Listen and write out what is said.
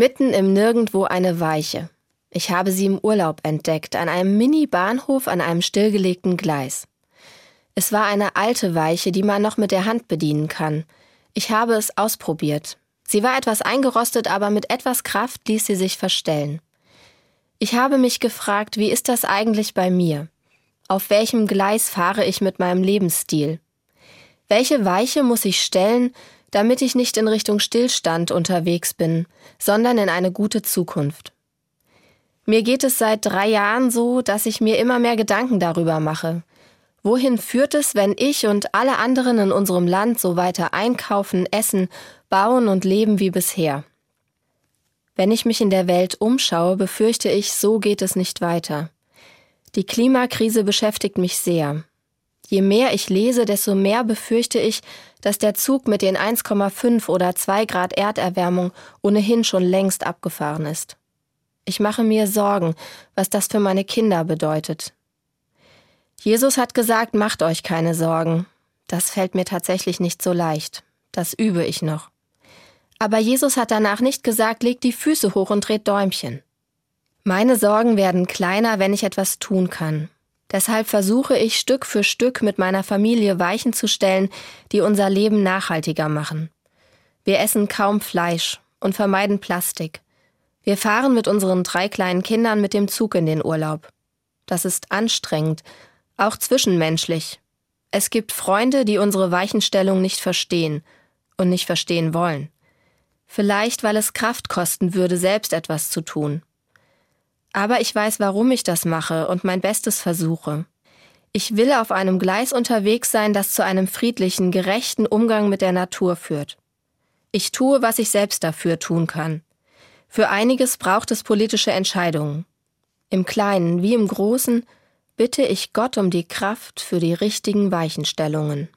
Mitten im Nirgendwo eine Weiche. Ich habe sie im Urlaub entdeckt, an einem Mini-Bahnhof an einem stillgelegten Gleis. Es war eine alte Weiche, die man noch mit der Hand bedienen kann. Ich habe es ausprobiert. Sie war etwas eingerostet, aber mit etwas Kraft ließ sie sich verstellen. Ich habe mich gefragt, wie ist das eigentlich bei mir? Auf welchem Gleis fahre ich mit meinem Lebensstil? Welche Weiche muss ich stellen, damit ich nicht in Richtung Stillstand unterwegs bin, sondern in eine gute Zukunft? Mir geht es seit drei Jahren so, dass ich mir immer mehr Gedanken darüber mache. Wohin führt es, wenn ich und alle anderen in unserem Land so weiter einkaufen, essen bauen und leben wie bisher. Wenn ich mich in der Welt umschaue, befürchte ich, so geht es nicht weiter. Die Klimakrise beschäftigt mich sehr. Je mehr ich lese, desto mehr befürchte ich, dass der Zug mit den 1,5 oder 2 Grad Erderwärmung ohnehin schon längst abgefahren ist. Ich mache mir Sorgen, was das für meine Kinder bedeutet. Jesus hat gesagt, macht euch keine Sorgen. Das fällt mir tatsächlich nicht so leicht. Das übe ich noch. Aber Jesus hat danach nicht gesagt, legt die Füße hoch und dreht Däumchen. Meine Sorgen werden kleiner, wenn ich etwas tun kann. Deshalb versuche ich Stück für Stück mit meiner Familie Weichen zu stellen, die unser Leben nachhaltiger machen. Wir essen kaum Fleisch und vermeiden Plastik. Wir fahren mit unseren drei kleinen Kindern mit dem Zug in den Urlaub. Das ist anstrengend, auch zwischenmenschlich. Es gibt Freunde, die unsere Weichenstellung nicht verstehen und nicht verstehen wollen. Vielleicht, weil es Kraft kosten würde, selbst etwas zu tun. Aber ich weiß, warum ich das mache und mein Bestes versuche. Ich will auf einem Gleis unterwegs sein, das zu einem friedlichen, gerechten Umgang mit der Natur führt. Ich tue, was ich selbst dafür tun kann. Für einiges braucht es politische Entscheidungen. Im Kleinen wie im Großen bitte ich Gott um die Kraft für die richtigen Weichenstellungen.